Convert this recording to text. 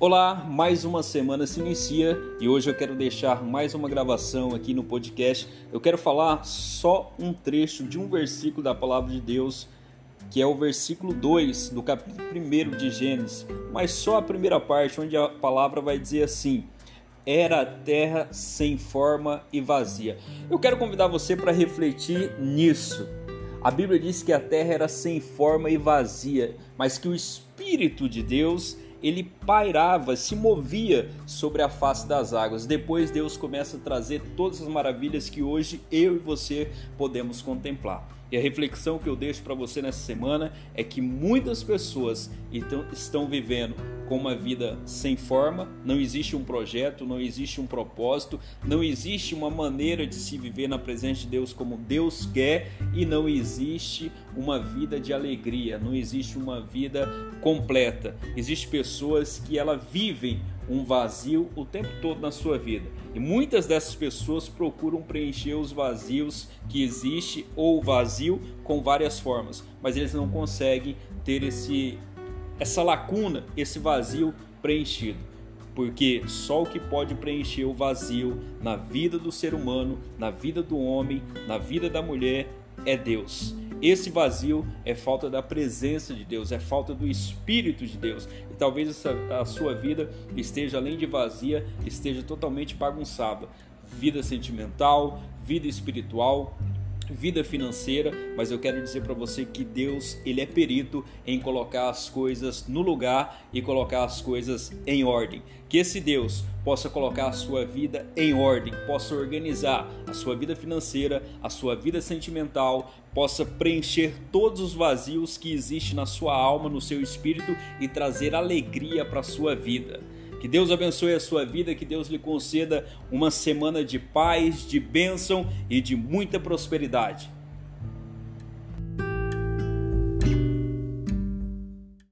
Olá, mais uma semana se inicia e hoje eu quero deixar mais uma gravação aqui no podcast. Eu quero falar só um trecho de um versículo da palavra de Deus, que é o versículo 2 do capítulo 1 de Gênesis, mas só a primeira parte, onde a palavra vai dizer assim: Era a terra sem forma e vazia. Eu quero convidar você para refletir nisso. A Bíblia diz que a terra era sem forma e vazia, mas que o Espírito de Deus ele pairava, se movia sobre a face das águas. Depois Deus começa a trazer todas as maravilhas que hoje eu e você podemos contemplar. E a reflexão que eu deixo para você nessa semana é que muitas pessoas estão vivendo com uma vida sem forma, não existe um projeto, não existe um propósito, não existe uma maneira de se viver na presença de Deus como Deus quer e não existe uma vida de alegria, não existe uma vida completa. Existem pessoas que elas vivem um vazio o tempo todo na sua vida. E muitas dessas pessoas procuram preencher os vazios que existe ou vazio com várias formas, mas eles não conseguem ter esse essa lacuna, esse vazio preenchido. Porque só o que pode preencher o vazio na vida do ser humano, na vida do homem, na vida da mulher é Deus. Esse vazio é falta da presença de Deus, é falta do Espírito de Deus. E talvez essa, a sua vida esteja, além de vazia, esteja totalmente bagunçada. Vida sentimental, vida espiritual, vida financeira, mas eu quero dizer para você que Deus, ele é perito em colocar as coisas no lugar e colocar as coisas em ordem. Que esse Deus possa colocar a sua vida em ordem, possa organizar a sua vida financeira, a sua vida sentimental, possa preencher todos os vazios que existem na sua alma, no seu espírito e trazer alegria para a sua vida. Que Deus abençoe a sua vida, que Deus lhe conceda uma semana de paz, de bênção e de muita prosperidade.